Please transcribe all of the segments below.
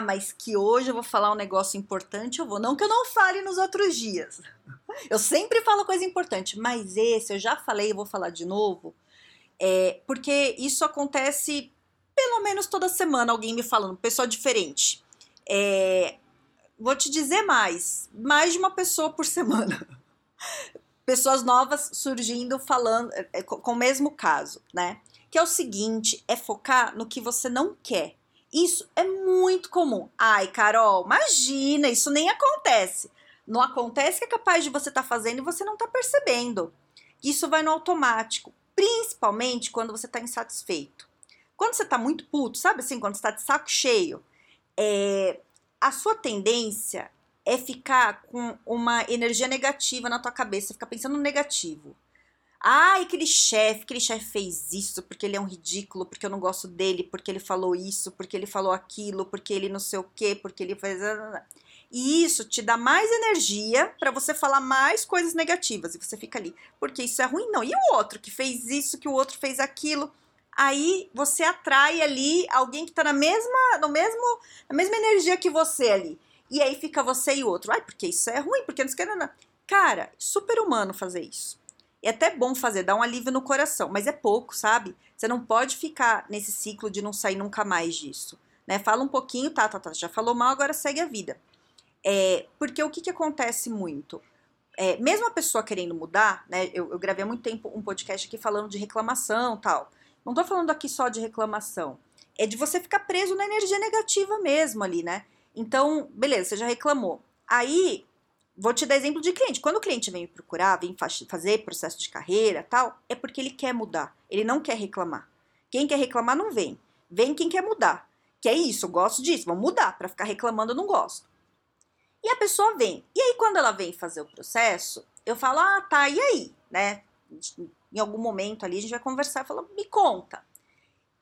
mas que hoje eu vou falar um negócio importante, eu vou. Não que eu não fale nos outros dias. Eu sempre falo coisa importante, mas esse eu já falei, eu vou falar de novo, é, porque isso acontece pelo menos toda semana, alguém me falando, pessoa diferente. É, vou te dizer mais, mais de uma pessoa por semana. Pessoas novas surgindo falando é, com o mesmo caso, né? Que é o seguinte, é focar no que você não quer isso é muito comum. Ai, Carol, imagina, isso nem acontece. Não acontece que é capaz de você estar tá fazendo e você não está percebendo. Isso vai no automático, principalmente quando você está insatisfeito. Quando você está muito puto, sabe assim, quando está de saco cheio, é, a sua tendência é ficar com uma energia negativa na tua cabeça, ficar pensando no negativo. Ai, aquele chefe, aquele chefe fez isso porque ele é um ridículo, porque eu não gosto dele, porque ele falou isso, porque ele falou aquilo, porque ele não sei o quê, porque ele fez. E isso te dá mais energia para você falar mais coisas negativas. E você fica ali, porque isso é ruim, não. E o outro que fez isso, que o outro fez aquilo. Aí você atrai ali alguém que tá na mesma, no mesmo, na mesma energia que você ali. E aí fica você e o outro. Ai, porque isso é ruim, porque não sei o que. Cara, super humano fazer isso. É até bom fazer, dá um alívio no coração, mas é pouco, sabe? Você não pode ficar nesse ciclo de não sair nunca mais disso. Né? Fala um pouquinho, tá, tá, tá, já falou mal, agora segue a vida. É, porque o que, que acontece muito? É, mesmo a pessoa querendo mudar, né? Eu, eu, gravei há muito tempo um podcast aqui falando de reclamação tal. Não tô falando aqui só de reclamação. É de você ficar preso na energia negativa mesmo ali, né? Então, beleza, você já reclamou. Aí Vou te dar exemplo de cliente. Quando o cliente vem procurar, vem fazer processo de carreira tal, é porque ele quer mudar. Ele não quer reclamar. Quem quer reclamar não vem. Vem quem quer mudar. Que é isso, eu gosto disso, vamos mudar. Para ficar reclamando, eu não gosto. E a pessoa vem. E aí, quando ela vem fazer o processo, eu falo, ah, tá, e aí? Né? Em algum momento ali, a gente vai conversar e falar, me conta.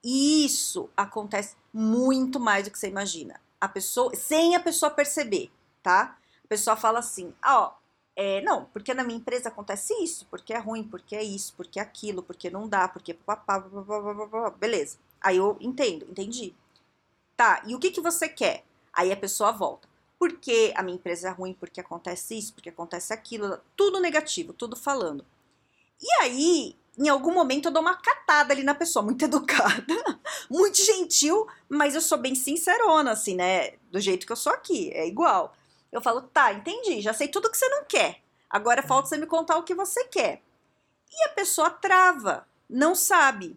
E isso acontece muito mais do que você imagina. A pessoa, sem a pessoa perceber, tá? A pessoa fala assim, ah, ó, é, não, porque na minha empresa acontece isso, porque é ruim, porque é isso, porque é aquilo, porque não dá, porque papapá, papapá, beleza. Aí eu entendo, entendi. Tá, e o que, que você quer? Aí a pessoa volta. Porque a minha empresa é ruim, porque acontece isso, porque acontece aquilo, tudo negativo, tudo falando. E aí, em algum momento, eu dou uma catada ali na pessoa, muito educada, muito gentil, mas eu sou bem sincerona, assim, né? Do jeito que eu sou aqui, é igual. Eu falo, tá, entendi, já sei tudo que você não quer. Agora falta você me contar o que você quer. E a pessoa trava, não sabe.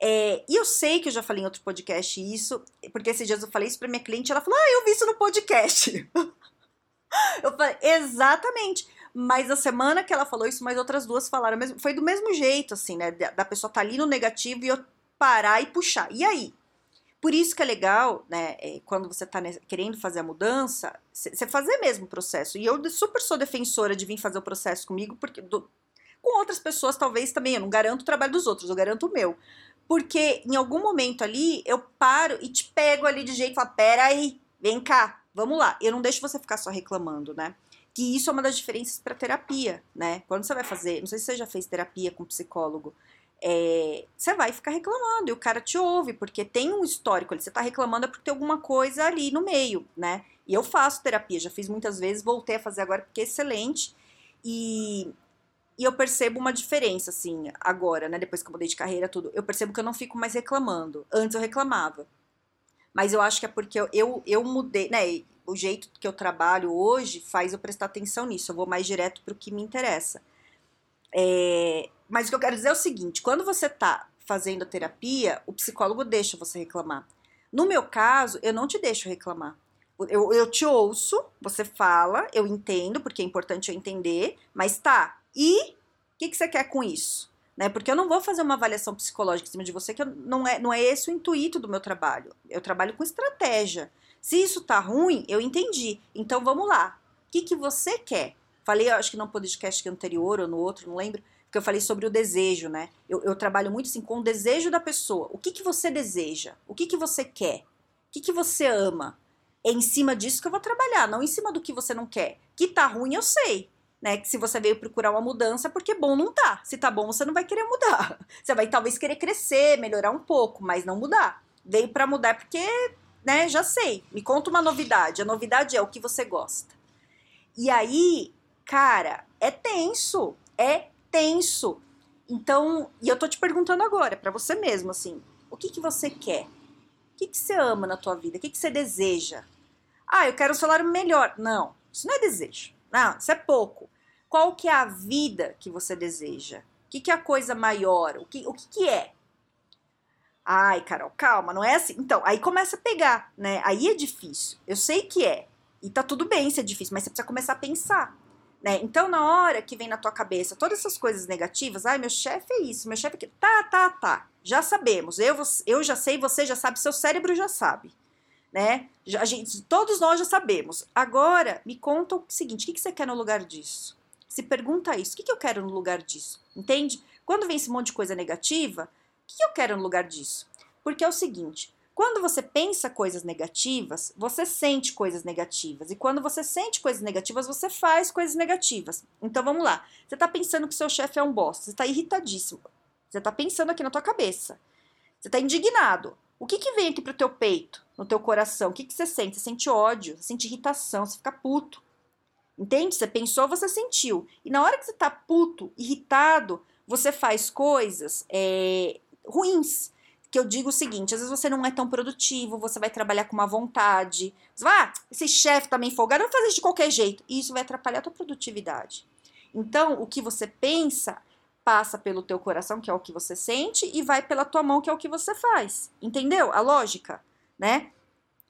É, e eu sei que eu já falei em outro podcast isso, porque esses dias eu falei isso pra minha cliente, ela falou, ah, eu vi isso no podcast. eu falei, exatamente. Mas a semana que ela falou isso, mais outras duas falaram mesmo. Foi do mesmo jeito, assim, né? Da pessoa tá ali no negativo e eu parar e puxar. E aí? Por isso que é legal, né, é, quando você está querendo fazer a mudança, você fazer mesmo o processo. E eu super sou defensora de vir fazer o processo comigo, porque do, com outras pessoas talvez também, eu não garanto o trabalho dos outros, eu garanto o meu. Porque em algum momento ali, eu paro e te pego ali de jeito e falo, peraí, vem cá, vamos lá. Eu não deixo você ficar só reclamando, né? Que isso é uma das diferenças para terapia, né? Quando você vai fazer, não sei se você já fez terapia com psicólogo, é, você vai ficar reclamando e o cara te ouve, porque tem um histórico ali. Você tá reclamando é porque tem alguma coisa ali no meio, né? E eu faço terapia, já fiz muitas vezes, voltei a fazer agora porque é excelente. E, e eu percebo uma diferença, assim, agora, né? Depois que eu mudei de carreira, tudo. Eu percebo que eu não fico mais reclamando. Antes eu reclamava. Mas eu acho que é porque eu, eu, eu mudei, né? O jeito que eu trabalho hoje faz eu prestar atenção nisso. Eu vou mais direto pro que me interessa. É, mas o que eu quero dizer é o seguinte: quando você está fazendo a terapia, o psicólogo deixa você reclamar. No meu caso, eu não te deixo reclamar. Eu, eu te ouço, você fala, eu entendo, porque é importante eu entender, mas tá, e o que, que você quer com isso? Né? Porque eu não vou fazer uma avaliação psicológica em cima de você, que não é, não é esse o intuito do meu trabalho. Eu trabalho com estratégia. Se isso tá ruim, eu entendi. Então vamos lá. que, que você quer? Falei, acho que no podcast anterior ou no outro, não lembro, que eu falei sobre o desejo, né? Eu, eu trabalho muito assim com o desejo da pessoa. O que, que você deseja? O que, que você quer? O que, que você ama? É em cima disso que eu vou trabalhar, não em cima do que você não quer. Que tá ruim, eu sei. Né, que se você veio procurar uma mudança, é porque bom não tá. Se tá bom, você não vai querer mudar. Você vai talvez querer crescer, melhorar um pouco, mas não mudar. Veio para mudar porque, né, já sei. Me conta uma novidade. A novidade é o que você gosta. E aí, cara, é tenso. É tenso. Então, e eu tô te perguntando agora, para você mesmo, assim, o que que você quer? O que que você ama na tua vida? O que que você deseja? Ah, eu quero um salário melhor. Não, isso não é desejo. Não, isso é pouco. Qual que é a vida que você deseja? O que, que é a coisa maior? O que, o que, que é? Ai, Carol, calma, não é assim. Então, aí começa a pegar, né? Aí é difícil. Eu sei que é. E tá tudo bem ser difícil, mas você precisa começar a pensar. Né? Então, na hora que vem na tua cabeça todas essas coisas negativas, ai, meu chefe é isso, meu chefe é aquilo. Tá, tá, tá. Já sabemos. Eu, eu já sei, você já sabe, seu cérebro já sabe. Né? Gente, todos nós já sabemos. Agora, me conta o seguinte: o que, que você quer no lugar disso? Se pergunta isso: o que, que eu quero no lugar disso? Entende? Quando vem esse monte de coisa negativa, o que, que eu quero no lugar disso? Porque é o seguinte: quando você pensa coisas negativas, você sente coisas negativas. E quando você sente coisas negativas, você faz coisas negativas. Então vamos lá. Você está pensando que seu chefe é um bosta. Você está irritadíssimo. Você está pensando aqui na tua cabeça. Você está indignado. O que, que vem aqui pro teu peito, no teu coração? O que, que você sente? Você sente ódio, você sente irritação, você fica puto. Entende? Você pensou, você sentiu. E na hora que você tá puto, irritado, você faz coisas é, ruins que eu digo o seguinte: às vezes você não é tão produtivo, você vai trabalhar com uma vontade. Você vai, ah, esse chefe tá meio folgado, eu vou fazer de qualquer jeito. E isso vai atrapalhar a tua produtividade. Então, o que você pensa passa pelo teu coração, que é o que você sente, e vai pela tua mão, que é o que você faz. Entendeu a lógica, né?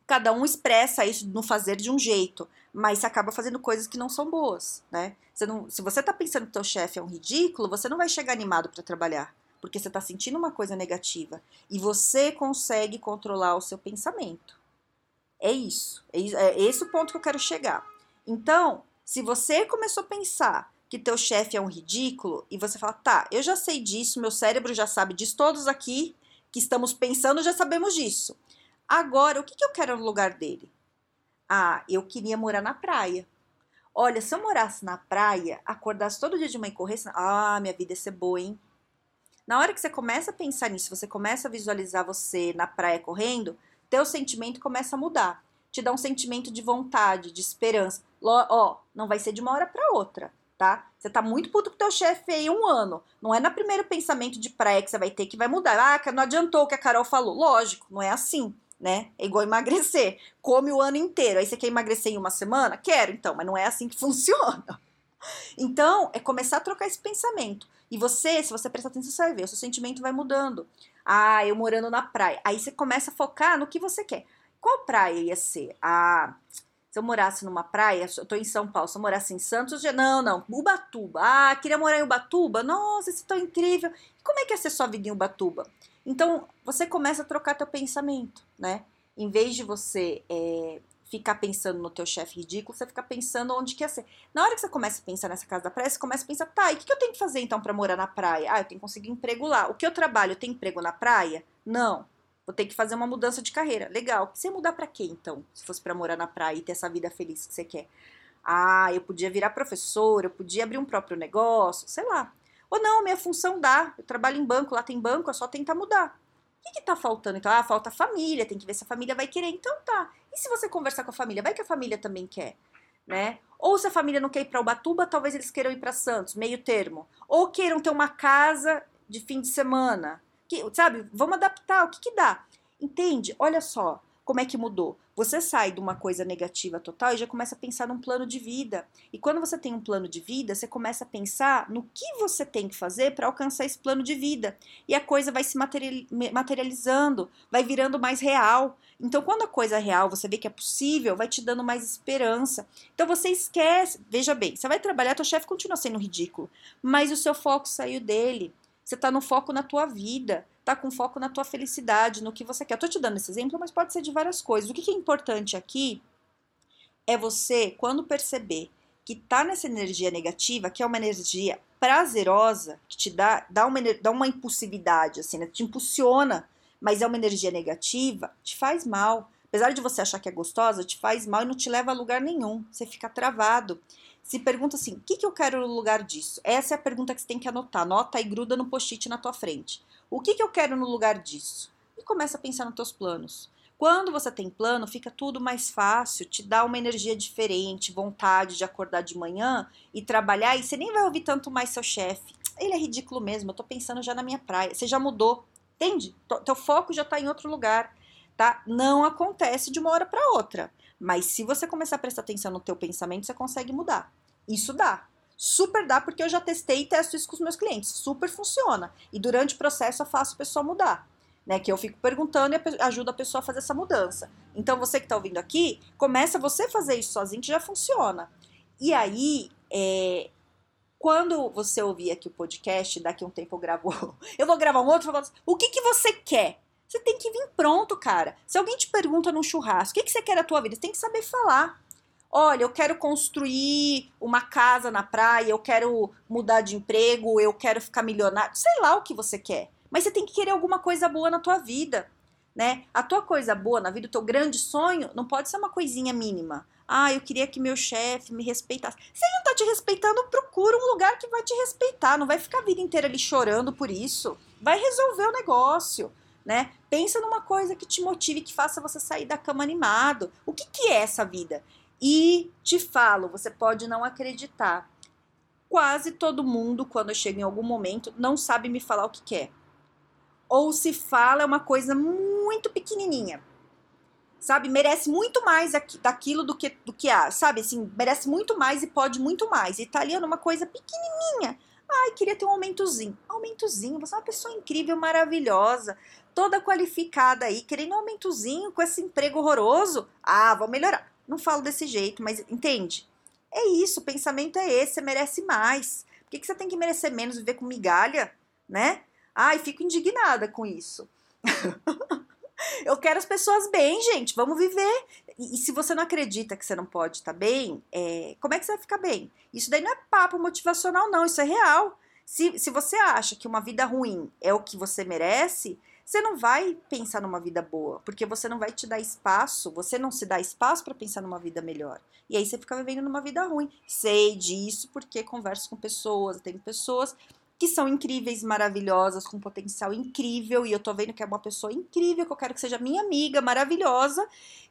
Cada um expressa isso no fazer de um jeito, mas você acaba fazendo coisas que não são boas, né? Você não, se você tá pensando que teu chefe é um ridículo, você não vai chegar animado para trabalhar porque você está sentindo uma coisa negativa e você consegue controlar o seu pensamento. É isso. É, é esse o ponto que eu quero chegar. Então, se você começou a pensar que teu chefe é um ridículo e você fala, tá, eu já sei disso, meu cérebro já sabe disso, todos aqui que estamos pensando já sabemos disso. Agora, o que, que eu quero no lugar dele? Ah, eu queria morar na praia. Olha, se eu morasse na praia, acordasse todo dia de manhã e corresse, ah, minha vida ia ser boa, hein? Na hora que você começa a pensar nisso, você começa a visualizar você na praia correndo, teu sentimento começa a mudar. Te dá um sentimento de vontade, de esperança. Ó, não vai ser de uma hora para outra, tá? Você tá muito puto com teu chefe aí um ano. Não é no primeiro pensamento de praia que você vai ter que vai mudar. Ah, não adiantou o que a Carol falou. Lógico, não é assim, né? É igual emagrecer. Come o ano inteiro. Aí você quer emagrecer em uma semana? Quero, então, mas não é assim que funciona. Então, é começar a trocar esse pensamento. E você, se você prestar atenção, você vai ver, o seu sentimento vai mudando. Ah, eu morando na praia. Aí você começa a focar no que você quer. Qual praia ia ser? Ah, se eu morasse numa praia, eu tô em São Paulo, se eu morasse em Santos, já, não, não, Ubatuba. Ah, queria morar em Ubatuba? Nossa, isso é tão incrível. Como é que ia ser sua vida em Ubatuba? Então, você começa a trocar teu pensamento, né? Em vez de você é, ficar pensando no teu chefe ridículo, você fica pensando onde quer ser. Na hora que você começa a pensar nessa casa da praia, você começa a pensar, tá, e o que, eu tenho que fazer então para morar na praia? Ah, eu tenho que conseguir emprego lá. O que eu trabalho, eu tenho emprego na praia? Não. Vou ter que fazer uma mudança de carreira. Legal. Você mudar para quê então? Se fosse para morar na praia e ter essa vida feliz que você quer? Ah, eu podia virar professor, eu podia abrir um próprio negócio, sei lá. Ou não, minha função dá. Eu trabalho em banco, lá tem banco, é só tentar mudar. O que, que tá faltando? Então, ah, falta família, tem que ver se a família vai querer. Então tá. E se você conversar com a família? Vai que a família também quer, né? Ou se a família não quer ir para Ubatuba, talvez eles queiram ir para Santos, meio termo. Ou queiram ter uma casa de fim de semana. Que, sabe? Vamos adaptar. O que, que dá? Entende? Olha só como é que mudou. Você sai de uma coisa negativa total e já começa a pensar num plano de vida. E quando você tem um plano de vida, você começa a pensar no que você tem que fazer para alcançar esse plano de vida. E a coisa vai se materializando, vai virando mais real. Então, quando a coisa é real, você vê que é possível, vai te dando mais esperança. Então, você esquece. Veja bem, você vai trabalhar, teu chefe continua sendo ridículo, mas o seu foco saiu dele. Você está no foco na tua vida, tá com foco na tua felicidade, no que você quer. Eu tô te dando esse exemplo, mas pode ser de várias coisas. O que, que é importante aqui é você, quando perceber que tá nessa energia negativa, que é uma energia prazerosa, que te dá, dá, uma, dá uma impulsividade, assim, né? Te impulsiona, mas é uma energia negativa, te faz mal. Apesar de você achar que é gostosa, te faz mal e não te leva a lugar nenhum. Você fica travado. Se pergunta assim: o que, que eu quero no lugar disso? Essa é a pergunta que você tem que anotar. Anota e gruda no post-it na tua frente. O que, que eu quero no lugar disso? E começa a pensar nos teus planos. Quando você tem plano, fica tudo mais fácil, te dá uma energia diferente, vontade de acordar de manhã e trabalhar, e você nem vai ouvir tanto mais seu chefe. Ele é ridículo mesmo, eu tô pensando já na minha praia. Você já mudou, entende? Teu foco já tá em outro lugar, tá? Não acontece de uma hora para outra. Mas se você começar a prestar atenção no teu pensamento, você consegue mudar. Isso dá. Super dá, porque eu já testei e testo isso com os meus clientes. Super funciona. E durante o processo eu faço a pessoa mudar né? Que eu fico perguntando e ajuda a pessoa a fazer essa mudança. Então, você que está ouvindo aqui, começa você fazer isso sozinho que já funciona. E aí, é, quando você ouvir aqui o podcast, daqui a um tempo eu gravo, eu vou gravar um outro, o que, que você quer? Você tem que vir pronto, cara. Se alguém te pergunta num churrasco, o que, que você quer da tua vida? Você tem que saber falar. Olha, eu quero construir uma casa na praia, eu quero mudar de emprego, eu quero ficar milionário. Sei lá o que você quer. Mas você tem que querer alguma coisa boa na tua vida, né? A tua coisa boa na vida, o teu grande sonho, não pode ser uma coisinha mínima. Ah, eu queria que meu chefe me respeitasse. Se ele não tá te respeitando, procura um lugar que vai te respeitar. Não vai ficar a vida inteira ali chorando por isso. Vai resolver o negócio, né? Pensa numa coisa que te motive, que faça você sair da cama animado. O que, que é essa vida? E te falo, você pode não acreditar. Quase todo mundo, quando chega em algum momento, não sabe me falar o que quer. Ou se fala é uma coisa muito pequenininha. Sabe? Merece muito mais daquilo do que do que há, sabe? Assim, merece muito mais e pode muito mais. Italiano é uma coisa pequenininha. Ai, queria ter um aumentozinho. Aumentozinho, você é uma pessoa incrível, maravilhosa, toda qualificada aí, querendo um aumentozinho com esse emprego horroroso. Ah, vou melhorar. Não falo desse jeito, mas entende? É isso, o pensamento é esse, você merece mais. Por que, que você tem que merecer menos, viver com migalha, né? Ai, fico indignada com isso. eu quero as pessoas bem, gente. Vamos viver. E, e, se você não acredita que você não pode estar bem, é, como é que você vai ficar bem? Isso daí não é papo motivacional, não. Isso é real. Se, se você acha que uma vida ruim é o que você merece, você não vai pensar numa vida boa, porque você não vai te dar espaço, você não se dá espaço para pensar numa vida melhor. E aí você fica vivendo numa vida ruim. Sei disso porque converso com pessoas, tenho pessoas que são incríveis, maravilhosas, com potencial incrível, e eu tô vendo que é uma pessoa incrível, que eu quero que seja minha amiga, maravilhosa,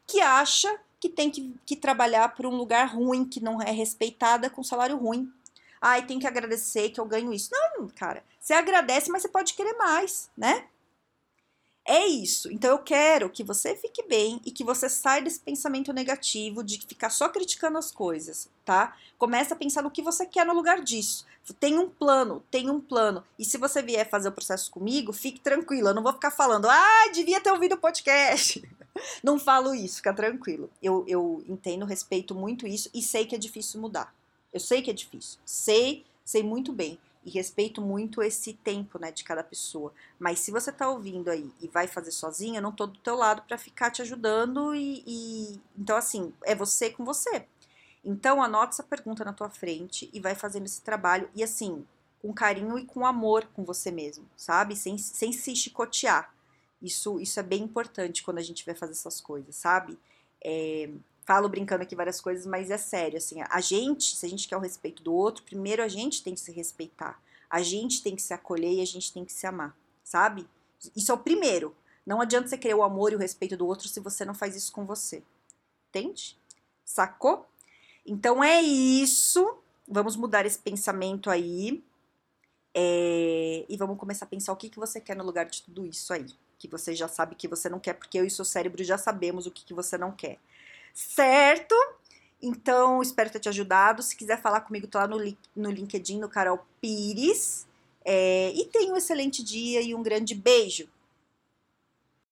que acha que tem que, que trabalhar por um lugar ruim, que não é respeitada, com salário ruim. Ai, tem que agradecer que eu ganho isso. Não, cara, você agradece, mas você pode querer mais, né? É isso. Então eu quero que você fique bem e que você saia desse pensamento negativo de ficar só criticando as coisas, tá? Começa a pensar no que você quer no lugar disso. Tem um plano, tem um plano. E se você vier fazer o processo comigo, fique tranquilo. Eu não vou ficar falando, ah, devia ter ouvido o podcast. Não falo isso, fica tranquilo. Eu, eu entendo, respeito muito isso e sei que é difícil mudar. Eu sei que é difícil. Sei, sei muito bem e respeito muito esse tempo, né, de cada pessoa. Mas se você tá ouvindo aí e vai fazer sozinha, eu não tô do teu lado para ficar te ajudando e, e, então assim, é você com você. Então anota essa pergunta na tua frente e vai fazendo esse trabalho e assim, com carinho e com amor com você mesmo, sabe? Sem, sem se chicotear. Isso, isso é bem importante quando a gente vai fazer essas coisas, sabe? É, falo brincando aqui várias coisas, mas é sério, assim, a gente, se a gente quer o respeito do outro, primeiro a gente tem que se respeitar, a gente tem que se acolher e a gente tem que se amar, sabe? Isso é o primeiro. Não adianta você querer o amor e o respeito do outro se você não faz isso com você. Entende? Sacou? Então é isso. Vamos mudar esse pensamento aí. É... E vamos começar a pensar o que, que você quer no lugar de tudo isso aí. Que você já sabe que você não quer, porque eu e seu cérebro já sabemos o que, que você não quer certo? Então, espero ter te ajudado. Se quiser falar comigo, tô lá no, no LinkedIn, no Carol Pires. É, e tenha um excelente dia e um grande beijo.